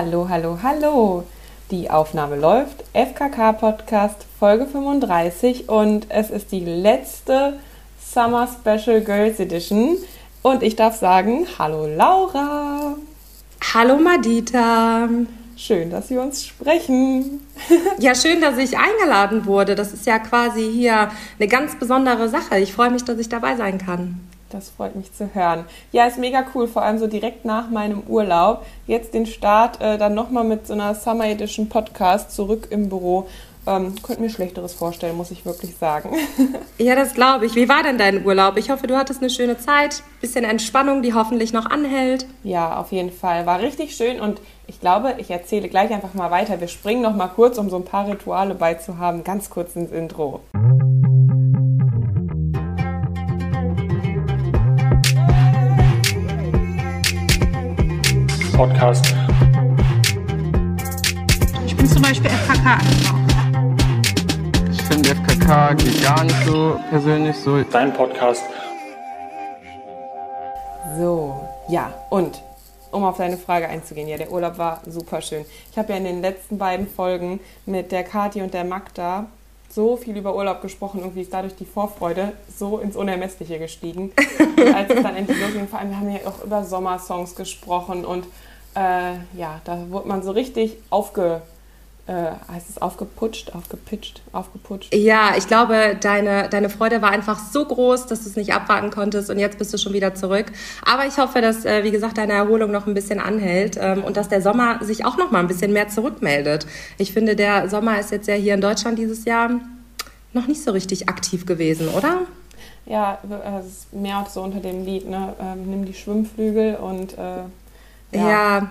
Hallo, hallo, hallo. Die Aufnahme läuft. FKK Podcast Folge 35 und es ist die letzte Summer Special Girls Edition. Und ich darf sagen, hallo Laura. Hallo Madita. Schön, dass wir uns sprechen. ja, schön, dass ich eingeladen wurde. Das ist ja quasi hier eine ganz besondere Sache. Ich freue mich, dass ich dabei sein kann. Das freut mich zu hören. Ja, ist mega cool, vor allem so direkt nach meinem Urlaub. Jetzt den Start äh, dann nochmal mit so einer Summer Edition Podcast zurück im Büro. Ähm, könnte mir Schlechteres vorstellen, muss ich wirklich sagen. ja, das glaube ich. Wie war denn dein Urlaub? Ich hoffe, du hattest eine schöne Zeit. Bisschen Entspannung, die hoffentlich noch anhält. Ja, auf jeden Fall. War richtig schön und ich glaube, ich erzähle gleich einfach mal weiter. Wir springen noch mal kurz, um so ein paar Rituale beizuhaben, ganz kurz ins Intro. Podcast. Ich bin zum Beispiel FKK Ich finde FKK geht gar nicht so persönlich so. Dein Podcast. So, ja, und um auf deine Frage einzugehen, ja, der Urlaub war super schön. Ich habe ja in den letzten beiden Folgen mit der Kati und der Magda so viel über Urlaub gesprochen, irgendwie ist dadurch die Vorfreude so ins Unermessliche gestiegen. Und als es dann endlich losging, vor allem, wir haben ja auch über Sommersongs gesprochen und äh, ja, da wurde man so richtig aufge, äh, heißt es aufgeputscht, aufgepitcht, aufgeputscht? Ja, ich glaube, deine, deine Freude war einfach so groß, dass du es nicht abwarten konntest und jetzt bist du schon wieder zurück. Aber ich hoffe, dass, äh, wie gesagt, deine Erholung noch ein bisschen anhält ähm, und dass der Sommer sich auch noch mal ein bisschen mehr zurückmeldet. Ich finde, der Sommer ist jetzt ja hier in Deutschland dieses Jahr noch nicht so richtig aktiv gewesen, oder? Ja, es ist mehr auch so unter dem Lied, ne? Ähm, nimm die Schwimmflügel und äh, ja, ja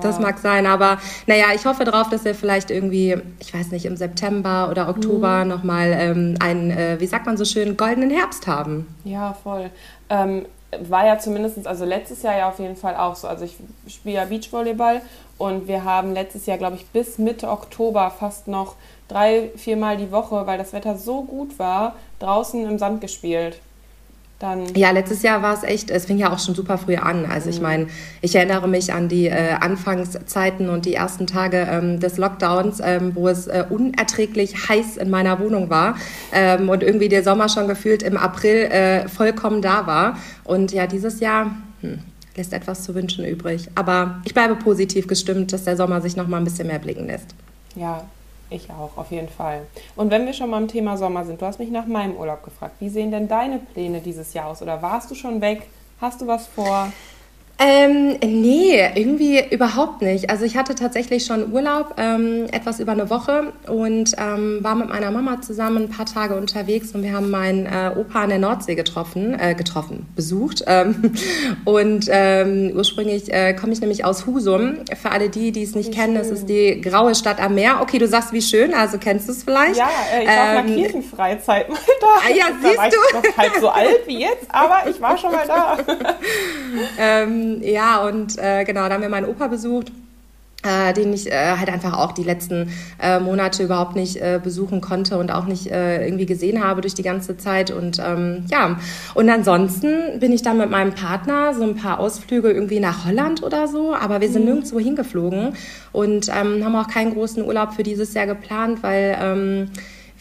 das mag sein, aber naja, ich hoffe darauf, dass wir vielleicht irgendwie, ich weiß nicht, im September oder Oktober mhm. nochmal ähm, einen, äh, wie sagt man so schön, goldenen Herbst haben. Ja, voll. Ähm, war ja zumindest, also letztes Jahr ja auf jeden Fall auch so. Also ich spiele ja Beachvolleyball und wir haben letztes Jahr, glaube ich, bis Mitte Oktober fast noch drei, viermal die Woche, weil das Wetter so gut war, draußen im Sand gespielt. Dann ja, letztes Jahr war es echt, es fing ja auch schon super früh an. Also ich mhm. meine, ich erinnere mich an die äh, Anfangszeiten und die ersten Tage ähm, des Lockdowns, ähm, wo es äh, unerträglich heiß in meiner Wohnung war ähm, und irgendwie der Sommer schon gefühlt im April äh, vollkommen da war. Und ja, dieses Jahr hm, lässt etwas zu wünschen übrig. Aber ich bleibe positiv gestimmt, dass der Sommer sich noch mal ein bisschen mehr blicken lässt. Ja, ich auch, auf jeden Fall. Und wenn wir schon mal im Thema Sommer sind, du hast mich nach meinem Urlaub gefragt. Wie sehen denn deine Pläne dieses Jahr aus? Oder warst du schon weg? Hast du was vor? Ähm, nee, irgendwie überhaupt nicht. Also ich hatte tatsächlich schon Urlaub, ähm, etwas über eine Woche und ähm, war mit meiner Mama zusammen ein paar Tage unterwegs und wir haben meinen äh, Opa an der Nordsee getroffen, äh, getroffen, besucht. Ähm, und ähm, ursprünglich äh, komme ich nämlich aus Husum. Für alle die, die es nicht wie kennen, schön. das ist die graue Stadt am Meer. Okay, du sagst, wie schön, also kennst du es vielleicht? Ja, äh, ich war ähm, Kirchenfreizeit mal da. Ah, ja, da siehst war du? Ich noch halb so alt wie jetzt, aber ich war schon mal da. ähm, ja, und äh, genau, da haben wir meinen Opa besucht. Äh, den ich äh, halt einfach auch die letzten äh, Monate überhaupt nicht äh, besuchen konnte und auch nicht äh, irgendwie gesehen habe durch die ganze Zeit. Und ähm, ja, und ansonsten bin ich dann mit meinem Partner so ein paar Ausflüge irgendwie nach Holland oder so, aber wir sind mhm. nirgendwo hingeflogen und ähm, haben auch keinen großen Urlaub für dieses Jahr geplant, weil ähm,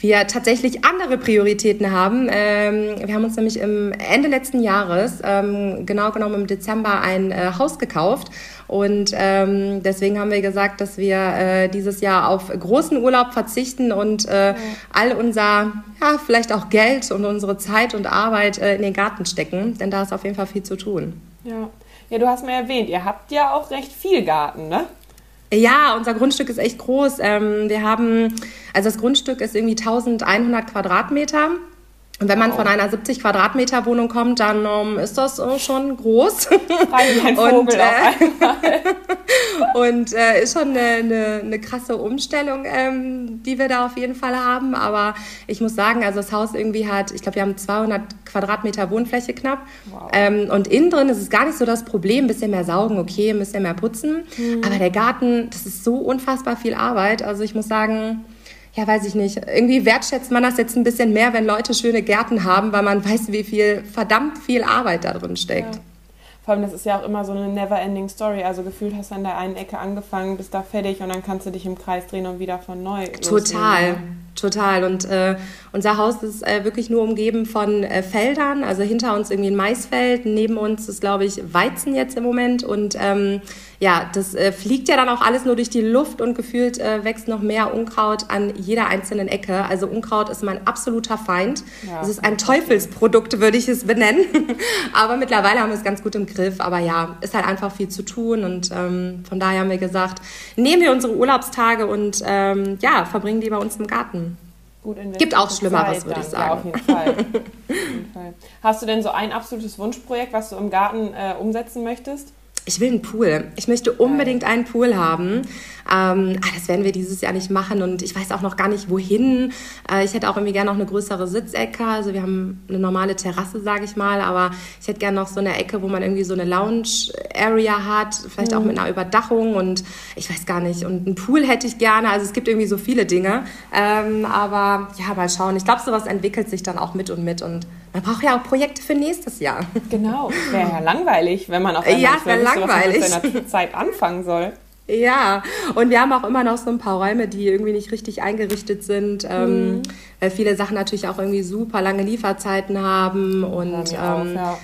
wir tatsächlich andere Prioritäten haben. Ähm, wir haben uns nämlich im Ende letzten Jahres, ähm, genau genommen im Dezember, ein äh, Haus gekauft. Und ähm, deswegen haben wir gesagt, dass wir äh, dieses Jahr auf großen Urlaub verzichten und äh, ja. all unser, ja, vielleicht auch Geld und unsere Zeit und Arbeit äh, in den Garten stecken. Denn da ist auf jeden Fall viel zu tun. Ja. Ja, du hast mir erwähnt, ihr habt ja auch recht viel Garten, ne? Ja, unser Grundstück ist echt groß. Ähm, wir haben, also das Grundstück ist irgendwie 1100 Quadratmeter. Und wenn man wow. von einer 70 Quadratmeter Wohnung kommt, dann um, ist das uh, schon groß. Ein Vogel und, äh, und äh, ist schon eine, eine, eine krasse Umstellung, ähm, die wir da auf jeden Fall haben. Aber ich muss sagen, also das Haus irgendwie hat, ich glaube, wir haben 200 Quadratmeter Wohnfläche knapp. Wow. Ähm, und innen drin ist es gar nicht so das Problem. Ein bisschen mehr saugen, okay, ein bisschen mehr putzen. Mhm. Aber der Garten, das ist so unfassbar viel Arbeit. Also ich muss sagen, ja, weiß ich nicht. Irgendwie wertschätzt man das jetzt ein bisschen mehr, wenn Leute schöne Gärten haben, weil man weiß, wie viel verdammt viel Arbeit da drin steckt. Ja. Vor allem, das ist ja auch immer so eine never-ending Story. Also gefühlt hast du an der einen Ecke angefangen, bist da fertig und dann kannst du dich im Kreis drehen und wieder von neu. Total. Loslegen. Total. Und äh, unser Haus ist äh, wirklich nur umgeben von äh, Feldern. Also hinter uns irgendwie ein Maisfeld, neben uns ist, glaube ich, Weizen jetzt im Moment. Und ähm, ja, das äh, fliegt ja dann auch alles nur durch die Luft und gefühlt äh, wächst noch mehr Unkraut an jeder einzelnen Ecke. Also Unkraut ist mein absoluter Feind. Ja. Es ist ein Teufelsprodukt, würde ich es benennen. Aber mittlerweile haben wir es ganz gut im Griff. Aber ja, ist halt einfach viel zu tun. Und ähm, von daher haben wir gesagt, nehmen wir unsere Urlaubstage und ähm, ja, verbringen die bei uns im Garten. Gut Gibt auch Schlimmeres, würde ich sagen. Ja, auf jeden, Fall. auf jeden Fall. Hast du denn so ein absolutes Wunschprojekt, was du im Garten äh, umsetzen möchtest? Ich will einen Pool. Ich möchte unbedingt einen Pool haben. Ähm, ah, das werden wir dieses Jahr nicht machen und ich weiß auch noch gar nicht wohin. Äh, ich hätte auch irgendwie gerne noch eine größere Sitzecke. Also wir haben eine normale Terrasse, sage ich mal, aber ich hätte gerne noch so eine Ecke, wo man irgendwie so eine Lounge-Area hat, vielleicht mhm. auch mit einer Überdachung und ich weiß gar nicht. Und einen Pool hätte ich gerne. Also es gibt irgendwie so viele Dinge. Ähm, aber ja, mal schauen. Ich glaube, sowas entwickelt sich dann auch mit und mit und man braucht ja auch Projekte für nächstes Jahr. Genau, wäre ja langweilig, wenn man auf einmal ja, wäre langweilig. was mit seiner Zeit anfangen soll. Ja, und wir haben auch immer noch so ein paar Räume, die irgendwie nicht richtig eingerichtet sind, ähm, mhm. weil viele Sachen natürlich auch irgendwie super lange Lieferzeiten haben und ja, ähm, auch, ja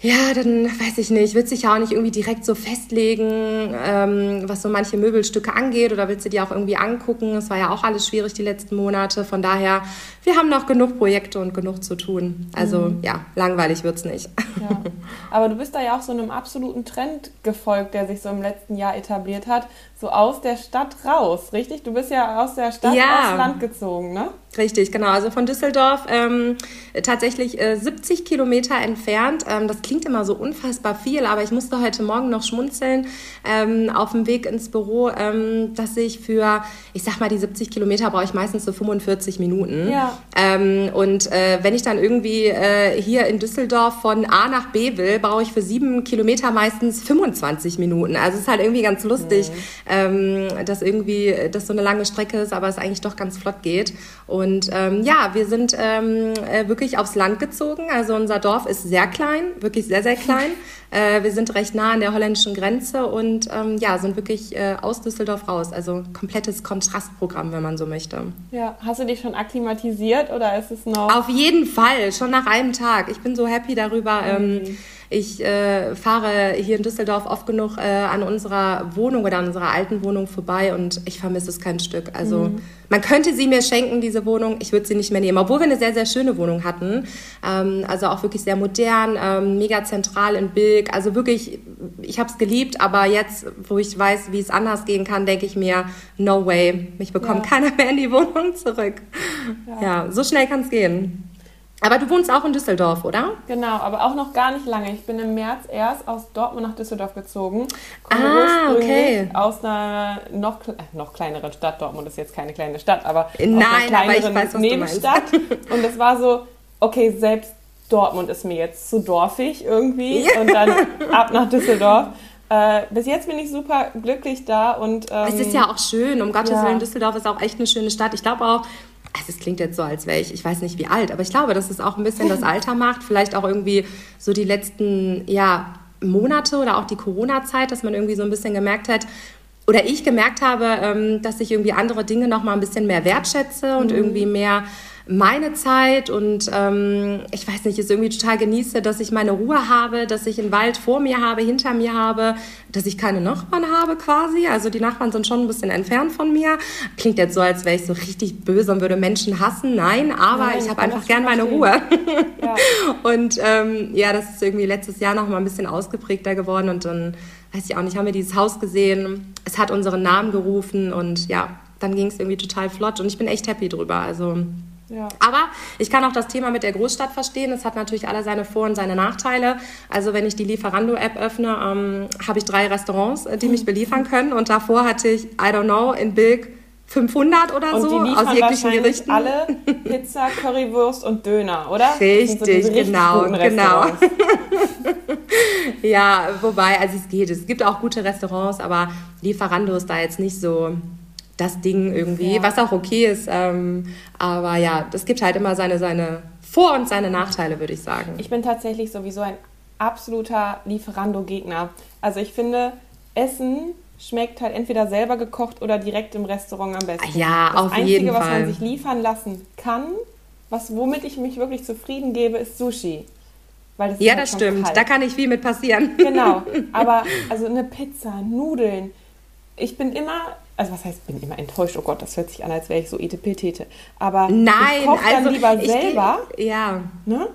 ja, dann weiß ich nicht, willst du dich ja auch nicht irgendwie direkt so festlegen, ähm, was so manche Möbelstücke angeht oder willst du die auch irgendwie angucken? Es war ja auch alles schwierig die letzten Monate. Von daher, wir haben noch genug Projekte und genug zu tun. Also mhm. ja, langweilig wird es nicht. Ja. Aber du bist da ja auch so einem absoluten Trend gefolgt, der sich so im letzten Jahr etabliert hat, so aus der Stadt raus, richtig? Du bist ja aus der Stadt ja. aufs Land gezogen, ne? Richtig, genau. Also von Düsseldorf ähm, tatsächlich äh, 70 Kilometer entfernt. Ähm, das klingt immer so unfassbar viel, aber ich musste heute Morgen noch schmunzeln ähm, auf dem Weg ins Büro, ähm, dass ich für, ich sag mal, die 70 Kilometer brauche ich meistens so 45 Minuten. Ja. Ähm, und äh, wenn ich dann irgendwie äh, hier in Düsseldorf von A nach B will, brauche ich für sieben Kilometer meistens 25 Minuten. Also es ist halt irgendwie ganz lustig, mhm. dass irgendwie das so eine lange Strecke ist, aber es eigentlich doch ganz flott geht. Und und ähm, ja, wir sind ähm, äh, wirklich aufs Land gezogen. Also unser Dorf ist sehr klein, wirklich sehr, sehr klein. Äh, wir sind recht nah an der holländischen Grenze und ähm, ja, sind wirklich äh, aus Düsseldorf raus. Also komplettes Kontrastprogramm, wenn man so möchte. Ja, hast du dich schon akklimatisiert oder ist es noch? Auf jeden Fall, schon nach einem Tag. Ich bin so happy darüber. Ähm, mhm. Ich äh, fahre hier in Düsseldorf oft genug äh, an unserer Wohnung oder an unserer alten Wohnung vorbei und ich vermisse es kein Stück. Also mhm. man könnte sie mir schenken, diese Wohnung. Ich würde sie nicht mehr nehmen, obwohl wir eine sehr, sehr schöne Wohnung hatten. Ähm, also auch wirklich sehr modern, ähm, mega zentral in Bilk. Also wirklich, ich habe es geliebt, aber jetzt, wo ich weiß, wie es anders gehen kann, denke ich mir, no way, mich bekommt ja. keiner mehr in die Wohnung zurück. Ja, ja so schnell kann es gehen. Aber du wohnst auch in Düsseldorf, oder? Genau, aber auch noch gar nicht lange. Ich bin im März erst aus Dortmund nach Düsseldorf gezogen. Komme ah, okay. aus einer noch, äh, noch kleineren Stadt. Dortmund ist jetzt keine kleine Stadt, aber Nein, aus einer kleineren weiß, Nebenstadt. Und es war so, okay, selbst Dortmund ist mir jetzt zu dorfig irgendwie. Und dann ab nach Düsseldorf. Äh, bis jetzt bin ich super glücklich da und ähm, es ist ja auch schön. Um Gottes ja. Willen, Düsseldorf ist auch echt eine schöne Stadt. Ich glaube auch, also es klingt jetzt so, als wäre ich, ich weiß nicht wie alt, aber ich glaube, dass es auch ein bisschen das Alter macht, vielleicht auch irgendwie so die letzten, ja, Monate oder auch die Corona-Zeit, dass man irgendwie so ein bisschen gemerkt hat, oder ich gemerkt habe, ähm, dass ich irgendwie andere Dinge noch mal ein bisschen mehr wertschätze und mhm. irgendwie mehr meine Zeit und ähm, ich weiß nicht, es irgendwie total genieße, dass ich meine Ruhe habe, dass ich einen Wald vor mir habe, hinter mir habe, dass ich keine Nachbarn habe quasi. Also die Nachbarn sind schon ein bisschen entfernt von mir. Klingt jetzt so, als wäre ich so richtig böse und würde Menschen hassen. Nein, aber Nein, ich habe einfach gern meine Ruhe. Ja. und ähm, ja, das ist irgendwie letztes Jahr noch mal ein bisschen ausgeprägter geworden und dann weiß ich auch nicht, haben wir dieses Haus gesehen. Es hat unseren Namen gerufen und ja, dann ging es irgendwie total flott und ich bin echt happy drüber. Also ja. Aber ich kann auch das Thema mit der Großstadt verstehen. Es hat natürlich alle seine Vor- und seine Nachteile. Also wenn ich die Lieferando-App öffne, ähm, habe ich drei Restaurants, äh, die mich beliefern können. Und davor hatte ich, I don't know, in Bilk 500 oder und so aus jeglichen Gerichten. alle Pizza, Currywurst und Döner, oder? Richtig, so genau, genau. ja, wobei, also es geht. Es gibt auch gute Restaurants, aber Lieferando ist da jetzt nicht so das Ding irgendwie, ja. was auch okay ist. Ähm, aber ja, das gibt halt immer seine, seine Vor- und seine Nachteile, würde ich sagen. Ich bin tatsächlich sowieso ein absoluter Lieferando-Gegner. Also ich finde, Essen schmeckt halt entweder selber gekocht oder direkt im Restaurant am besten. Ja, das auf Einzige, jeden was Fall. man sich liefern lassen kann, was womit ich mich wirklich zufrieden gebe, ist Sushi. Weil das Ja, halt das schon stimmt. kalt. Da kann nicht viel mit passieren. Genau, aber also eine Pizza, Nudeln. Ich bin immer, also was heißt, bin immer enttäuscht. Oh Gott, das hört sich an, als wäre ich so etepetete. Aber Nein, ich koche dann also lieber ich geh- selber, Ja, ne?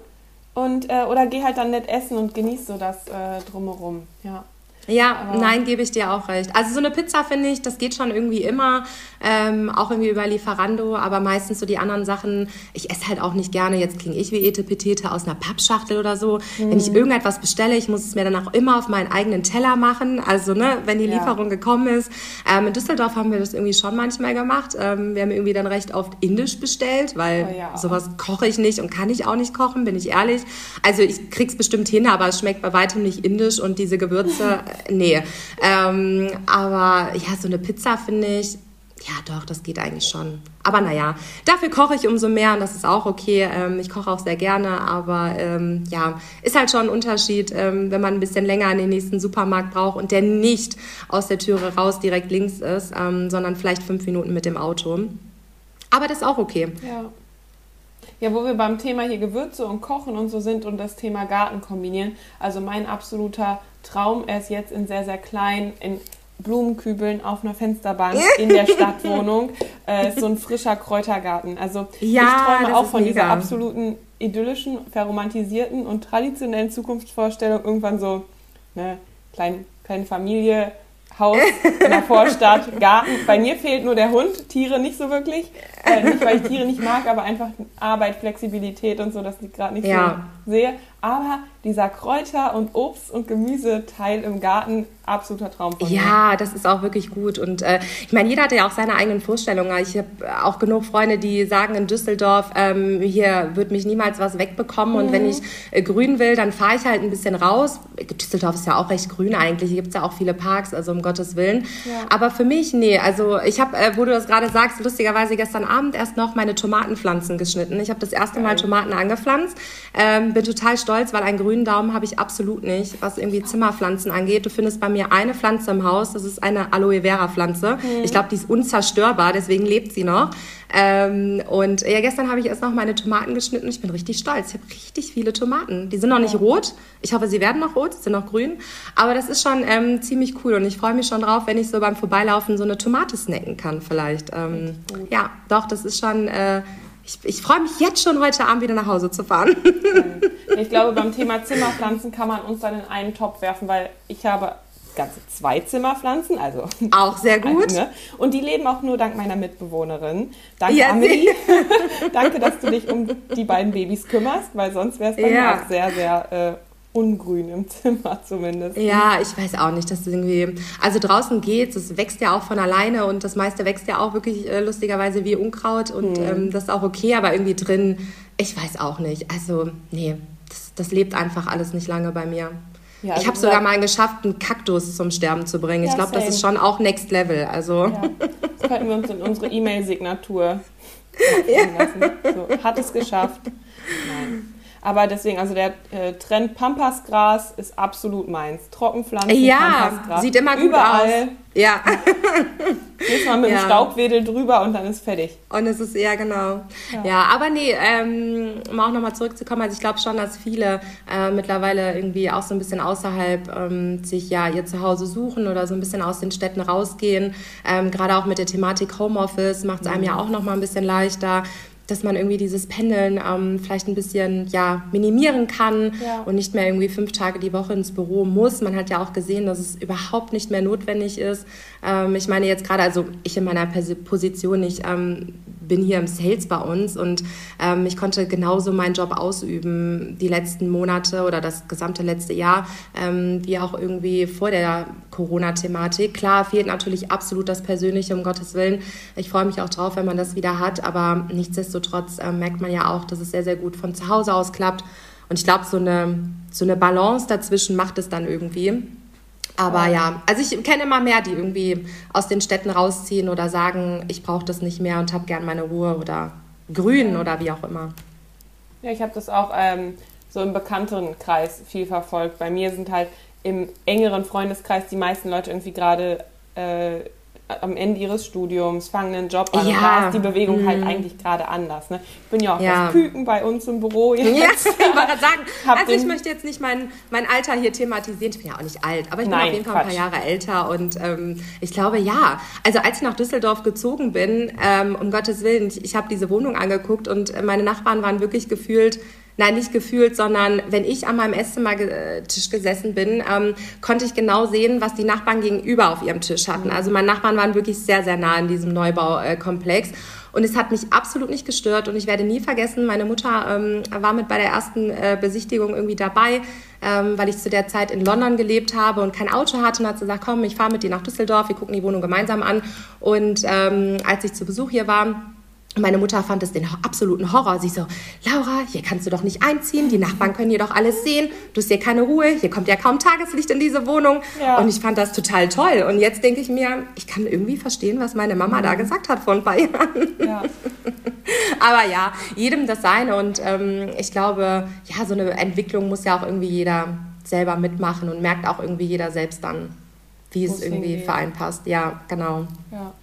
Und äh, oder geh halt dann nett essen und genieß so das äh, drumherum. Ja. Ja, Aber- nein, gebe ich dir auch recht. Also so eine Pizza finde ich, das geht schon irgendwie immer, ähm, auch irgendwie über Lieferando, aber meistens so die anderen Sachen, ich esse halt auch nicht gerne, jetzt klinge ich wie Etepetete aus einer Pappschachtel oder so. Wenn Mhm. ich irgendetwas bestelle, ich muss es mir dann auch immer auf meinen eigenen Teller machen, also ne, wenn die Ja. Lieferung gekommen ist. Ähm, in Düsseldorf haben wir das irgendwie schon manchmal gemacht. Ähm, wir haben irgendwie dann recht oft indisch bestellt, weil Oh ja. sowas koche ich nicht und kann ich auch nicht kochen, bin ich ehrlich. Also ich krieg's bestimmt hin, aber es schmeckt bei weitem nicht indisch und diese Gewürze, nee. Ähm, aber ja, so eine Pizza finde ich, ja doch, das geht eigentlich schon. Aber naja, dafür koche ich umso mehr und das ist auch okay. Ähm, ich koche auch sehr gerne, aber ähm, ja, ist halt schon ein Unterschied, ähm, wenn man ein bisschen länger in den nächsten Supermarkt braucht und der nicht aus der Türe raus direkt links ist, ähm, sondern vielleicht fünf Minuten mit dem Auto. Aber das ist auch okay. Ja. Ja, wo wir beim Thema hier Gewürze und Kochen und so sind und das Thema Garten kombinieren. Also mein absoluter Traum, er ist jetzt in sehr, sehr klein, in Blumenkübeln auf einer Fensterbank in der Stadtwohnung. Äh, so ein frischer Kräutergarten. Also Ja, ich träume auch von dieser mega. absoluten idyllischen, verromantisierten und traditionellen Zukunftsvorstellung. Irgendwann so eine kleine, kleine Familie, Haus in der Vorstadt, Garten. Bei mir fehlt nur der Hund, Tiere nicht so wirklich. Äh, nicht, weil ich Tiere nicht mag, aber einfach Arbeit, Flexibilität und so, das ich gerade nicht Ja. so sehe. Aber dieser Kräuter- und Obst- und Gemüseteil im Garten, absoluter Traum von mir. Ja, das ist auch wirklich gut. Und äh, ich meine, jeder hat ja auch seine eigenen Vorstellungen. Ich habe auch genug Freunde, die sagen in Düsseldorf, ähm, hier wird mich niemals was wegbekommen. Und wenn ich äh, grün will, dann fahre ich halt ein bisschen raus. Düsseldorf ist ja auch recht grün eigentlich. Hier gibt es ja auch viele Parks, also um Gottes Willen. Ja. Aber für mich, nee. Also ich habe, äh, wo du das gerade sagst, lustigerweise gestern Abend erst noch meine Tomatenpflanzen geschnitten. Ich habe das erste Mal Tomaten angepflanzt. Ähm, bin total stolz, weil einen grünen Daumen habe ich absolut nicht, was irgendwie Zimmerpflanzen angeht. Du findest bei mir eine Pflanze im Haus, das ist eine Aloe Vera Pflanze. Ich glaube, die ist unzerstörbar, deswegen lebt sie noch. Ähm, und ja, gestern habe ich erst noch meine Tomaten geschnitten. Ich bin richtig stolz. Ich habe richtig viele Tomaten. Die sind noch nicht rot. Ich hoffe, sie werden noch rot, sie sind noch grün. Aber das ist schon ähm, ziemlich cool und ich freue mich schon drauf, wenn ich so beim Vorbeilaufen so eine Tomate snacken kann vielleicht. Ähm, ja, doch, das ist schon... Äh, ich, ich freue mich jetzt schon heute Abend wieder nach Hause zu fahren. Ich glaube, beim Thema Zimmerpflanzen kann man uns dann in einen Topf werfen, weil ich habe ganze zwei Zimmerpflanzen, also Auch sehr gut. Ne? Und die leben auch nur dank meiner Mitbewohnerin. Danke, Ja, Amelie. Danke, dass du dich um die beiden Babys kümmerst, weil sonst wäre es bei Ja. mir auch sehr, sehr äh, ungrün im Zimmer zumindest. Ja, ich weiß auch nicht, dass das irgendwie. Also draußen geht's, es wächst ja auch von alleine und das meiste wächst ja auch wirklich äh, lustigerweise wie Unkraut und Hm. ähm, das ist auch okay, aber irgendwie drin, ich weiß auch nicht. Also, nee, das, das lebt einfach alles nicht lange bei mir. Ja, ich also habe sogar mal geschafft, einen Kaktus zum Sterben zu bringen. ich Ja, glaube, das ist schon auch Next Level. Also, Ja, das könnten wir uns in unsere E-Mail-Signatur aufnehmen lassen. So, hat es geschafft. Aber deswegen, also der äh, Trend Pampasgras ist absolut meins. Trockenpflanzen, ja, Pampasgras. sieht immer gut Überall. aus. Ja. Jetzt mal mit Ja. dem Staubwedel drüber und dann ist fertig. Und es ist eher genau. Ja, aber nee, ähm, um auch nochmal zurückzukommen, also ich glaube schon, dass viele äh, mittlerweile irgendwie auch so ein bisschen außerhalb ähm, sich ja ihr Zuhause suchen oder so ein bisschen aus den Städten rausgehen. Ähm, Gerade auch mit der Thematik Homeoffice macht es einem ja auch nochmal ein bisschen leichter dass man irgendwie dieses Pendeln ähm, vielleicht ein bisschen ja, minimieren kann Ja. und nicht mehr irgendwie fünf Tage die Woche ins Büro muss. Man hat ja auch gesehen, dass es überhaupt nicht mehr notwendig ist. Ähm, ich meine jetzt gerade, also ich in meiner Position, ich ähm, bin hier im Sales bei uns und ähm, ich konnte genauso meinen Job ausüben die letzten Monate oder das gesamte letzte Jahr, ähm, wie auch irgendwie vor der Corona-Thematik. Klar, fehlt natürlich absolut das Persönliche, um Gottes Willen. Ich freue mich auch drauf, wenn man das wieder hat, aber nichtsdestotrotz ähm, merkt man ja auch, dass es sehr, sehr gut von zu Hause aus klappt. Und ich glaube, so eine, so eine Balance dazwischen macht es dann irgendwie. Aber ja, also ich kenne immer mehr, die irgendwie aus den Städten rausziehen oder sagen, ich brauche das nicht mehr und habe gern meine Ruhe oder grün oder wie auch immer. Ja, ich habe das auch ähm, so im bekannteren Kreis viel verfolgt. Bei mir sind halt im engeren Freundeskreis die meisten Leute irgendwie gerade äh, am Ende ihres Studiums, fangen einen Job an. Ja. Und da ist die Bewegung halt Mhm. eigentlich gerade anders. Ne? Ich bin ja auch Ja. das Küken bei uns im Büro. Jetzt. Ja, ich wollte sagen, also ich möchte jetzt nicht mein, mein Alter hier thematisieren. Ich bin ja auch nicht alt, aber ich bin Nein, auf jeden Fall ein paar Quatsch. Jahre älter und ähm, ich glaube, ja. Also als ich nach Düsseldorf gezogen bin, ähm, um Gottes Willen, ich, ich habe diese Wohnung angeguckt und meine Nachbarn waren wirklich gefühlt, nein, nicht gefühlt, sondern wenn ich an meinem Esszimmertisch gesessen bin, ähm, konnte ich genau sehen, was die Nachbarn gegenüber auf ihrem Tisch hatten. Also meine Nachbarn waren wirklich sehr, sehr nah in diesem Neubaukomplex. Und es hat mich absolut nicht gestört und ich werde nie vergessen, meine Mutter ähm, war mit bei der ersten äh, Besichtigung irgendwie dabei, ähm, weil ich zu der Zeit in London gelebt habe und kein Auto hatte und hat gesagt, komm, ich fahre mit dir nach Düsseldorf, wir gucken die Wohnung gemeinsam an. Und ähm, als ich zu Besuch hier war, meine Mutter fand es den absoluten Horror. Sie so, Laura, hier kannst du doch nicht einziehen. Die Nachbarn können hier doch alles sehen. Du hast hier keine Ruhe. Hier kommt ja kaum Tageslicht in diese Wohnung. Ja. Und ich fand das total toll. Und jetzt denke ich mir, ich kann irgendwie verstehen, was meine Mama da gesagt hat vor ein paar Jahren. Ja. Aber ja, jedem das seine. Und ähm, ich glaube, ja, so eine Entwicklung muss ja auch irgendwie jeder selber mitmachen und merkt auch irgendwie jeder selbst dann, wie Wo es irgendwie für einen passt. Ja, genau. ja.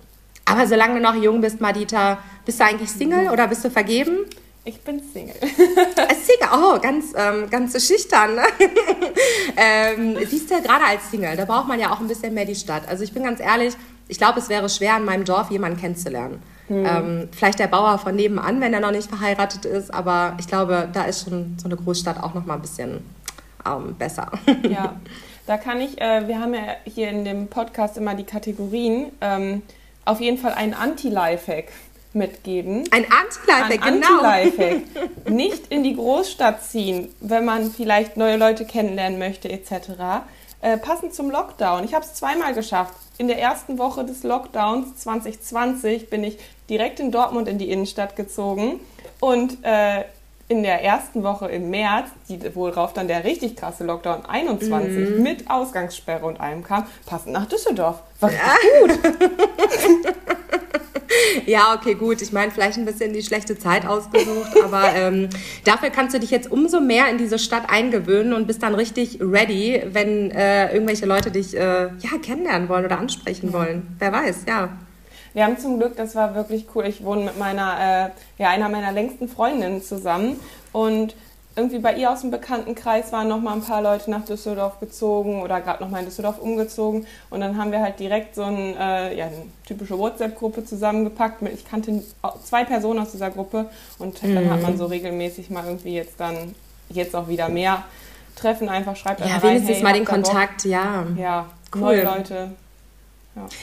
Aber solange du noch jung bist, Madita, bist du eigentlich Single oder bist du vergeben? Ich bin Single. Äh, Single, oh, ganz, ähm, ganz schüchtern. Ne? ähm, siehst du, gerade als Single, da braucht man ja auch ein bisschen mehr die Stadt. Also ich bin ganz ehrlich, ich glaube, es wäre schwer, in meinem Dorf jemanden kennenzulernen. Ähm, vielleicht der Bauer von nebenan, wenn er noch nicht verheiratet ist, aber ich glaube, da ist schon so eine Großstadt auch noch mal ein bisschen ähm, besser. Ja, da kann ich, äh, wir haben ja hier in dem Podcast immer die Kategorien, ähm, auf jeden Fall einen Anti-Lifehack mitgeben. Ein Anti-Lifehack, Ein genau. Anti-Lifehack. Nicht in die Großstadt ziehen, wenn man vielleicht neue Leute kennenlernen möchte etc. Äh, passend zum Lockdown. Ich habe es zweimal geschafft. In der ersten Woche des Lockdowns 2020 bin ich direkt in Dortmund in die Innenstadt gezogen und äh, in der ersten Woche im März, die, worauf dann der richtig krasse Lockdown 21 Mhm. mit Ausgangssperre und allem kam, passend nach Düsseldorf. War richtig Ja, okay, gut. Ich meine, vielleicht ein bisschen die schlechte Zeit ausgesucht, aber ähm, dafür kannst du dich jetzt umso mehr in diese Stadt eingewöhnen und bist dann richtig ready, wenn äh, irgendwelche Leute dich äh, ja, kennenlernen wollen oder ansprechen wollen. Wer weiß, ja. Wir haben zum Glück, das war wirklich cool. Ich wohne mit meiner, äh, ja, einer meiner längsten Freundinnen zusammen und irgendwie bei ihr aus dem Bekanntenkreis waren noch mal ein paar Leute nach Düsseldorf gezogen oder gerade noch mal in Düsseldorf umgezogen und dann haben wir halt direkt so ein, äh, ja, eine typische WhatsApp-Gruppe zusammengepackt. Mit, ich kannte zwei Personen aus dieser Gruppe und dann hat man so regelmäßig mal irgendwie jetzt dann jetzt auch wieder mehr Treffen einfach schreibt Ja, wenigstens hey, mal den ihr Bock? Kontakt, ja. Ja, Cool. Leute.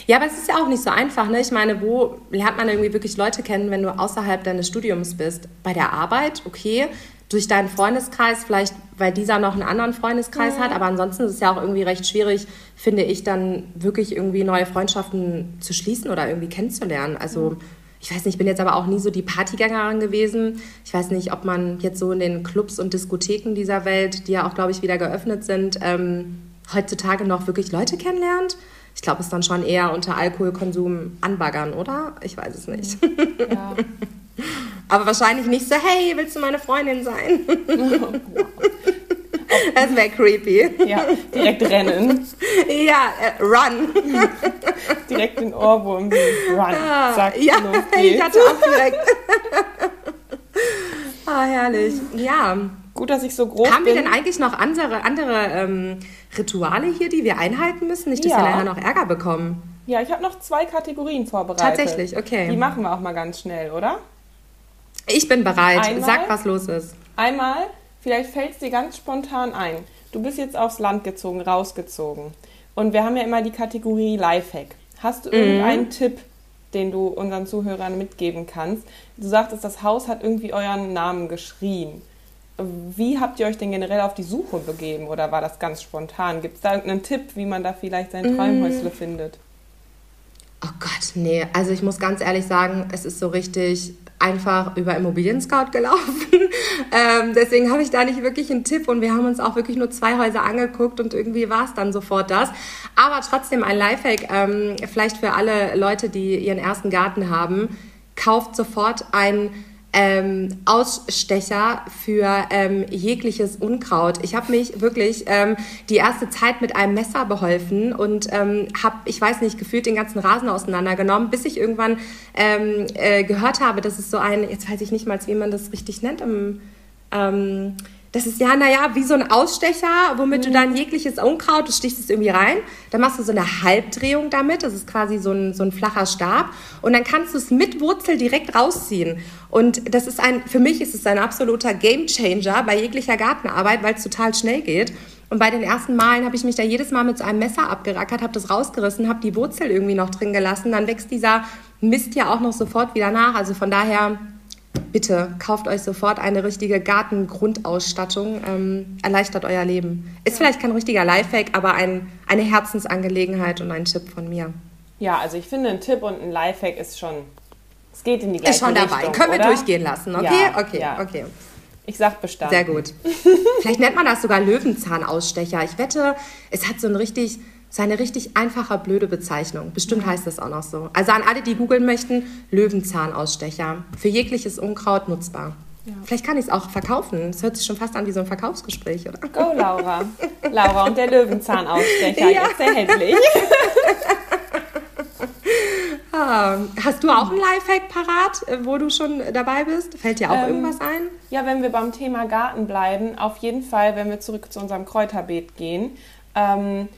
Ja, aber es ist ja auch nicht so einfach, ne? Ich meine, wo lernt man irgendwie wirklich Leute kennen, wenn du außerhalb deines Studiums bist? Bei der Arbeit, okay. Durch deinen Freundeskreis, vielleicht weil dieser noch einen anderen Freundeskreis hat, aber ansonsten ist es ja auch irgendwie recht schwierig, finde ich, dann wirklich irgendwie neue Freundschaften zu schließen oder irgendwie kennenzulernen. Also ich weiß nicht, ich bin jetzt aber auch nie so die Partygängerin gewesen. Ich weiß nicht, ob man jetzt so in den Clubs und Diskotheken dieser Welt, die ja auch, glaube ich, wieder geöffnet sind, ähm, heutzutage noch wirklich Leute kennenlernt. Ich glaube, es ist dann schon eher unter Alkoholkonsum anbaggern, oder? Ich weiß es nicht. Ja. Aber wahrscheinlich nicht so, hey, willst du meine Freundin sein? das wäre creepy. ja, direkt rennen. Ja, äh, run. direkt den Ohrwurm. Run. Zack, ja, los ich geht's. hatte auch direkt. ah, herrlich. Ja. Gut, dass ich so groß Haben wir bin. denn eigentlich noch andere, andere ähm, Rituale hier, die wir einhalten müssen? Nicht, dass Ja. wir nachher noch Ärger bekommen. ja, ich habe noch zwei Kategorien vorbereitet. Tatsächlich, okay. Die machen wir auch mal ganz schnell, oder? Ich bin bereit. Einmal? Sag, was los ist. Einmal, vielleicht fällt es dir ganz spontan ein. Du bist jetzt aufs Land gezogen, rausgezogen. Und wir haben ja immer die Kategorie Lifehack. Hast du Mhm. irgendeinen Tipp, den du unseren Zuhörern mitgeben kannst? Du sagtest, das Haus hat irgendwie euren Namen geschrien. Wie habt ihr euch denn generell auf die Suche begeben oder war das ganz spontan? Gibt es da irgendeinen Tipp, wie man da vielleicht sein Mhm. Träumhäusle findet? Oh Gott, nee. Also ich muss ganz ehrlich sagen, es ist so richtig einfach über Immobilien Scout gelaufen. ähm, deswegen habe ich da nicht wirklich einen Tipp und wir haben uns auch wirklich nur zwei Häuser angeguckt und irgendwie war es dann sofort das. Aber trotzdem ein Lifehack, ähm, vielleicht für alle Leute, die ihren ersten Garten haben, kauft sofort ein ähm, Ausstecher für ähm, jegliches Unkraut. Ich habe mich wirklich ähm, die erste Zeit mit einem Messer beholfen und ähm, habe, ich weiß nicht, gefühlt den ganzen Rasen auseinandergenommen, bis ich irgendwann ähm, äh, gehört habe, dass es so ein, jetzt weiß ich nicht mal, wie man das richtig nennt, im, ähm, das ist ja, naja, wie so ein Ausstecher, womit mhm. du dann jegliches Unkraut, du stichst es irgendwie rein, dann machst du so eine Halbdrehung damit, das ist quasi so ein, so ein flacher Stab und dann kannst du es mit Wurzel direkt rausziehen. Und das ist ein, für mich ist es ein absoluter Gamechanger bei jeglicher Gartenarbeit, weil es total schnell geht. Und bei den ersten Malen habe ich mich da jedes Mal mit so einem Messer abgerackert, habe das rausgerissen, habe die Wurzel irgendwie noch drin gelassen. Dann wächst dieser Mist ja auch noch sofort wieder nach. Also von daher bitte kauft euch sofort eine richtige Gartengrundausstattung. Ähm, erleichtert euer Leben. Ist vielleicht kein richtiger Lifehack, aber ein, eine Herzensangelegenheit und ein Tipp von mir. Ja, also ich finde, ein Tipp und ein Lifehack ist schon, es geht in die gleiche Ist schon dabei. Richtung, Können wir oder? durchgehen lassen, okay? Ja, okay, ja. okay. Ich sag Bestand. Sehr gut. Vielleicht nennt man das sogar Löwenzahnausstecher. Ich wette, es hat so ein richtig, so eine richtig einfache, blöde Bezeichnung. Bestimmt heißt das auch noch so. Also an alle, die googeln möchten, Löwenzahnausstecher. Für jegliches Unkraut nutzbar. Vielleicht kann ich es auch verkaufen. Das hört sich schon fast an wie so ein Verkaufsgespräch, oder? Go, Laura. Laura und der Löwenzahnausstecher, Ja. jetzt erhältlich. Ah, hast du auch einen Lifehack parat, äh, wo du schon dabei bist? Fällt dir auch Ähm, irgendwas ein? Ja, wenn wir beim Thema Garten bleiben, auf jeden Fall, wenn wir zurück zu unserem Kräuterbeet gehen, ähm,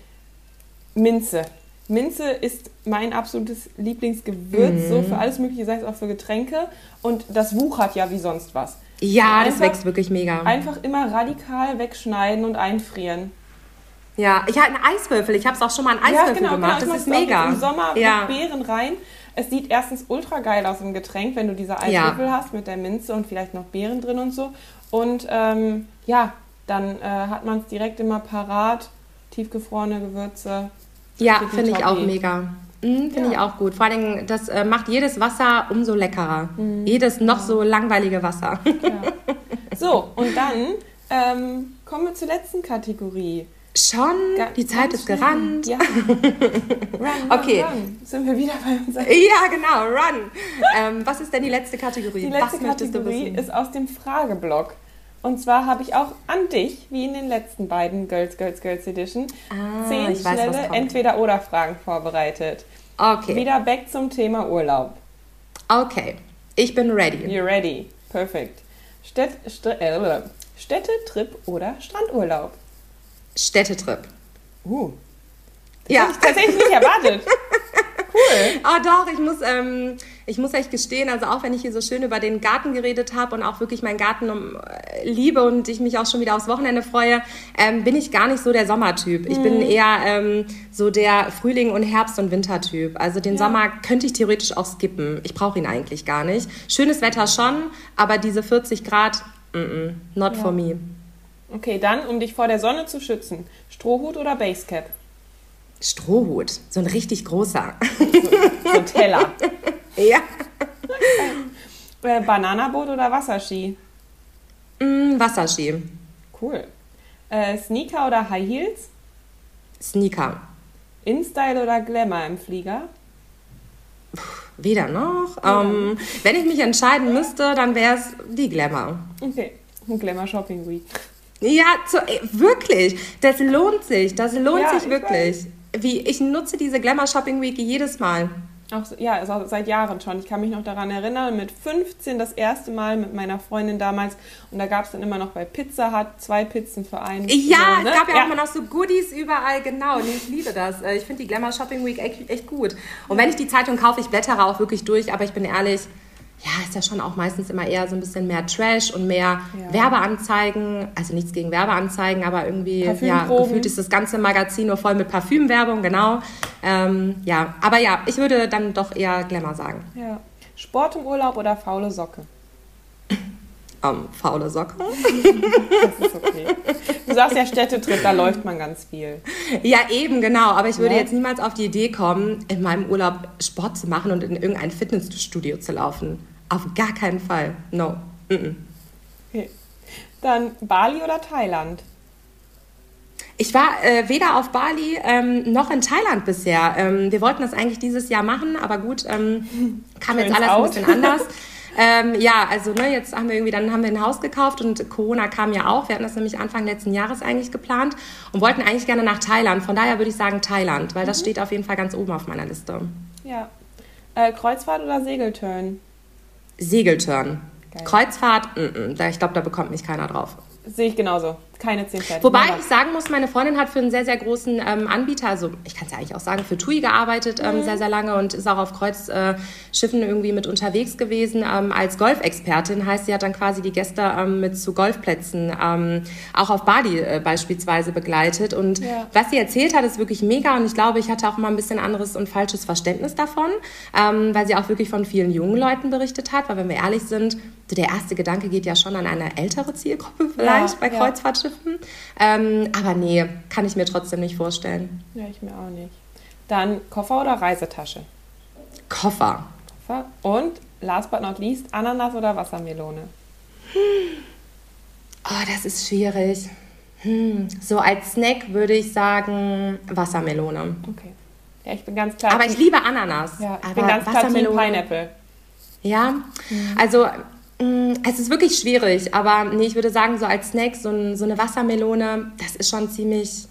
Minze. Minze ist mein absolutes Lieblingsgewürz, so für alles Mögliche, sei es auch für Getränke. Und das wuchert ja wie sonst was. Ja, das einfach- wächst wirklich mega. Einfach immer radikal wegschneiden und einfrieren. Ja, ich habe einen Eiswürfel. Ich habe es auch schon mal einen Eiswürfel gemacht. Ich das ist mega. Im Sommer ja. mit Beeren rein. Es sieht erstens ultra geil aus im Getränk, wenn du diese Eiswürfel hast mit der Minze und vielleicht noch Beeren drin und so. Und ähm, ja, dann äh, hat man es direkt immer parat. Tiefgefrorene Gewürze. Ja, finde ich auch mega. Mhm, finde Ja. ich auch gut. Vor allen Dingen, das äh, macht jedes Wasser umso leckerer. Mhm. Jedes noch so langweilige Wasser. So, und dann ähm, kommen wir zur letzten Kategorie. Schon? Ga- Die Zeit ist schnell. gerannt. Ja. Run, run, Okay. Run. Sind wir wieder bei unserer Ja, genau, run. ähm, was ist denn die letzte Kategorie? Die letzte was Kategorie ist aus dem Frageblock. Und zwar habe ich auch an dich, wie in den letzten beiden Girls, Girls, Girls Edition, Ah, zehn schnelle. Entweder-Oder-Fragen vorbereitet. Okay. Wieder back zum Thema Urlaub. Okay. Ich bin ready. You ready? Perfect. Städt, St äh, Städtetrip oder Strandurlaub? Städtetrip. Uh, Ja. hätte ich tatsächlich nicht erwartet. Cool. Ah, doch, ich muss, ähm, ich muss echt gestehen, also auch wenn ich hier so schön über den Garten geredet habe und auch wirklich meinen Garten um, äh, liebe und ich mich auch schon wieder aufs Wochenende freue, ähm, bin ich gar nicht so der Sommertyp. Ich bin eher ähm, so der Frühling- und Herbst- und Wintertyp. Also den Sommer könnte ich theoretisch auch skippen. Ich brauche ihn eigentlich gar nicht. Schönes Wetter schon, aber diese 40 Grad, mm -mm, not for me. Okay, dann, um dich vor der Sonne zu schützen, Strohhut oder Basecap? Strohhut, so ein richtig großer. So ein Teller. ja. äh, Bananaboot oder Wasserski? Mm, Wasserski, Cool. Äh, Sneaker oder High Heels? Sneaker. InStyle oder Glamour im Flieger? Weder noch. Ähm, wenn ich mich entscheiden müsste, dann wäre es die Glamour. Okay, Glamour Shopping Week. Ja, zu, ey, wirklich. Das lohnt sich. Das lohnt Ja, sich ich wirklich. Wie, ich nutze diese Glamour Shopping Week jedes Mal. Auch, ja, also seit Jahren schon. Ich kann mich noch daran erinnern, mit 15 das erste Mal mit meiner Freundin damals. Und da gab es dann immer noch bei Pizza Hut zwei Pizzen für einen. Ja, So, ne? es gab ja, auch immer noch so Goodies überall, genau. Nee, ich liebe das. Äh, Ich finde die Glamour Shopping Week echt, echt gut. Und wenn ich die Zeitung kaufe, ich blättere auch wirklich durch, aber ich bin ehrlich, ja, ist ja schon auch meistens immer eher so ein bisschen mehr Trash und mehr Ja. Werbeanzeigen. Also nichts gegen Werbeanzeigen, aber irgendwie, ja, gefühlt ist das ganze Magazin nur voll mit Parfümwerbung, genau. Ähm, ja, aber ja, ich würde dann doch eher Glamour sagen. Ja. Sport im Urlaub oder faule Socke? Ähm, faule Socke. Das ist okay. Du sagst ja Städtetrip, da läuft man ganz viel. Ja, eben, genau. Aber ich würde Ja. jetzt niemals auf die Idee kommen, in meinem Urlaub Sport zu machen und in irgendein Fitnessstudio zu laufen. Auf gar keinen Fall. No. Mm -mm. Okay. Dann Bali oder Thailand? Ich war äh, weder auf Bali ähm, noch in Thailand bisher. Ähm, wir wollten das eigentlich dieses Jahr machen, aber gut, ähm, kam jetzt alles ein out. bisschen anders. Ähm, ja, also ne, jetzt haben wir irgendwie, dann haben wir ein Haus gekauft und Corona kam ja auch. Wir hatten das nämlich Anfang letzten Jahres eigentlich geplant und wollten eigentlich gerne nach Thailand. Von daher würde ich sagen Thailand, weil das steht auf jeden Fall ganz oben auf meiner Liste. Ja. Äh, Kreuzfahrt oder Segeltörn? Segeltörn. Kreuzfahrt, mm -mm, da, ich glaube, da bekommt mich keiner drauf. Sehe ich genauso. Keine 10 fertig. Wobei ich sagen muss, meine Freundin hat für einen sehr, sehr großen ähm, Anbieter, also ich kann es ja eigentlich auch sagen, für TUI gearbeitet ähm, sehr, sehr lange und ist auch auf Kreuzschiffen irgendwie mit unterwegs gewesen. Ähm, als Golfexpertin heißt, sie hat dann quasi die Gäste ähm, mit zu Golfplätzen ähm, auch auf Bali äh, beispielsweise begleitet. Und Ja. was sie erzählt hat, ist wirklich mega und ich glaube, ich hatte auch mal ein bisschen anderes und falsches Verständnis davon, ähm, weil sie auch wirklich von vielen jungen Leuten berichtet hat, weil wenn wir ehrlich sind, der erste Gedanke geht ja schon an eine ältere Zielgruppe vielleicht Ja, bei ja. Kreuzfahrtschiffen. Ähm, aber nee, kann ich mir trotzdem nicht vorstellen. Ja, ich mir auch nicht. Dann Koffer oder Reisetasche? Koffer. Koffer. Und last but not least, Ananas oder Wassermelone? Oh, das ist schwierig. Hm. So als Snack würde ich sagen Wassermelone. Okay. Ja, ich bin ganz klar. Aber ich liebe Ananas. ja, ich bin ganz klar Team Pineapple. Ja, also mh, es ist wirklich schwierig, aber nee, ich würde sagen, so als Snack, so, ein, so eine Wassermelone, das ist schon ziemlich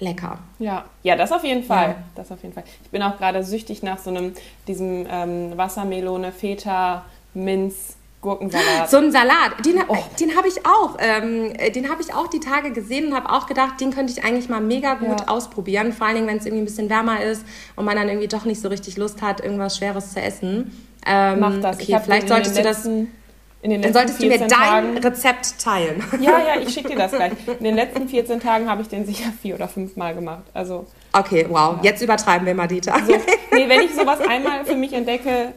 lecker. Ja, ja, das auf jeden Fall. Ja. Das auf jeden Fall. Ich bin auch gerade süchtig nach so einem, diesem ähm, Wassermelone, Feta, Minz, Gurkensalat. So ein Salat, den, Oh. den habe ich auch, ähm, äh, den habe ich auch die Tage gesehen und habe auch gedacht, den könnte ich eigentlich mal mega gut Ja. ausprobieren, vor allen Dingen, wenn es irgendwie ein bisschen wärmer ist und man dann irgendwie doch nicht so richtig Lust hat, irgendwas Schweres zu essen. Ähm, Mach das. Okay, vielleicht solltest du das, in den dann letzten solltest du mir 14 dein Tagen, Rezept teilen. Ja, ja, ich schicke dir das gleich. In den letzten 14 Tagen habe ich den sicher vier oder fünf Mal gemacht. Also, Okay, wow, jetzt übertreiben wir mal, Dieter. so, nee, wenn ich sowas einmal für mich entdecke,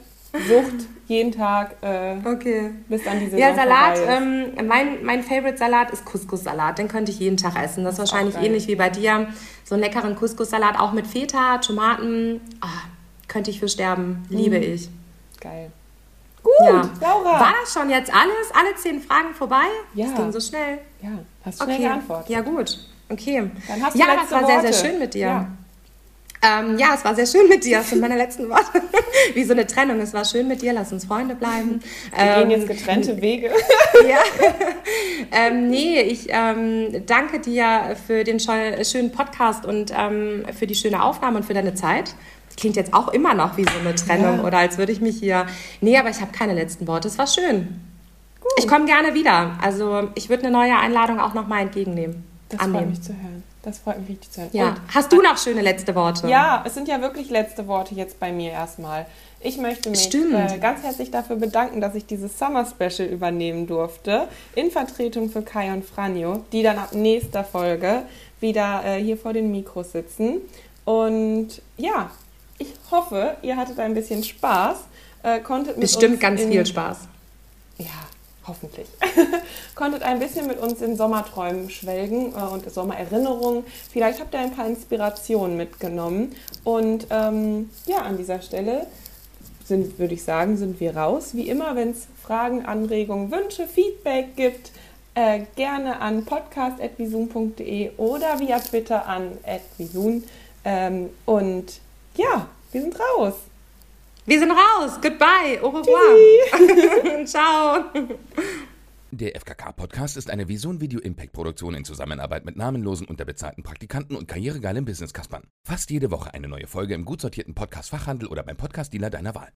Sucht jeden Tag, äh, Okay. bis dann diese Ja, Salat, ähm, mein, mein Favorite-Salat ist Couscous-Salat. Den könnte ich jeden Tag essen. Das ist wahrscheinlich ähnlich wie bei dir. So einen leckeren Couscous-Salat, auch mit Feta, Tomaten. Ah, könnte ich für sterben. Liebe ich. Geil. Gut, Ja. Laura. War das schon jetzt alles? Alle zehn Fragen vorbei? Ja. Das ging so schnell. Ja, hast schnell Okay. geantwortet. Ja, gut. Okay. Dann hast du ja, aber es letzte war sehr, Worte. sehr schön mit dir. Ja. Ähm, ja, es war sehr schön mit dir. Das sind meine letzten Worte. Wie so eine Trennung. Es war schön mit dir. Lass uns Freunde bleiben. Wir Ähm, gehen jetzt getrennte Wege. Ja. ähm, nee, ich ähm, danke dir für den schönen Podcast und ähm, für die schöne Aufnahme und für deine Zeit. Klingt jetzt auch immer noch wie so eine Trennung Ja. oder als würde ich mich hier. Nee, aber ich habe keine letzten Worte. Es war schön. Ich komme gerne wieder. Also ich würde eine neue Einladung auch nochmal entgegennehmen. Das freut annehmen. mich zu hören. Das freut mich richtig zu hören. Ja. Und Hast du noch schöne letzte Worte? Ja, es sind ja wirklich letzte Worte jetzt bei mir erstmal. Ich möchte mich Stimmt. äh, ganz herzlich dafür bedanken, dass ich dieses Summer Special übernehmen durfte, in Vertretung für Kai und Franjo, die dann ab nächster Folge wieder äh, hier vor den Mikros sitzen. Und ja, hoffe, ihr hattet ein bisschen Spaß, äh, konntet mit Bestimmt ganz in, viel Spaß. ja, hoffentlich. Konntet ein bisschen mit uns in Sommerträumen schwelgen äh, und Sommererinnerungen. Vielleicht habt ihr ein paar Inspirationen mitgenommen. Und ähm, ja, an dieser Stelle sind, würde ich sagen, sind wir raus. Wie immer, wenn es Fragen, Anregungen, Wünsche, Feedback gibt, äh, gerne an podcast.visun.de oder via Twitter an @visun. Ähm, und ja, wir sind raus. Wir sind raus. Goodbye. Au revoir. Ciao. Der FKK-Podcast ist eine Vision Video Impact Produktion in Zusammenarbeit mit namenlosen, unterbezahlten Praktikanten und karrieregeilen Business-Kaspern. Fast jede Woche eine neue Folge im gut sortierten Podcast-Fachhandel oder beim Podcast-Dealer deiner Wahl.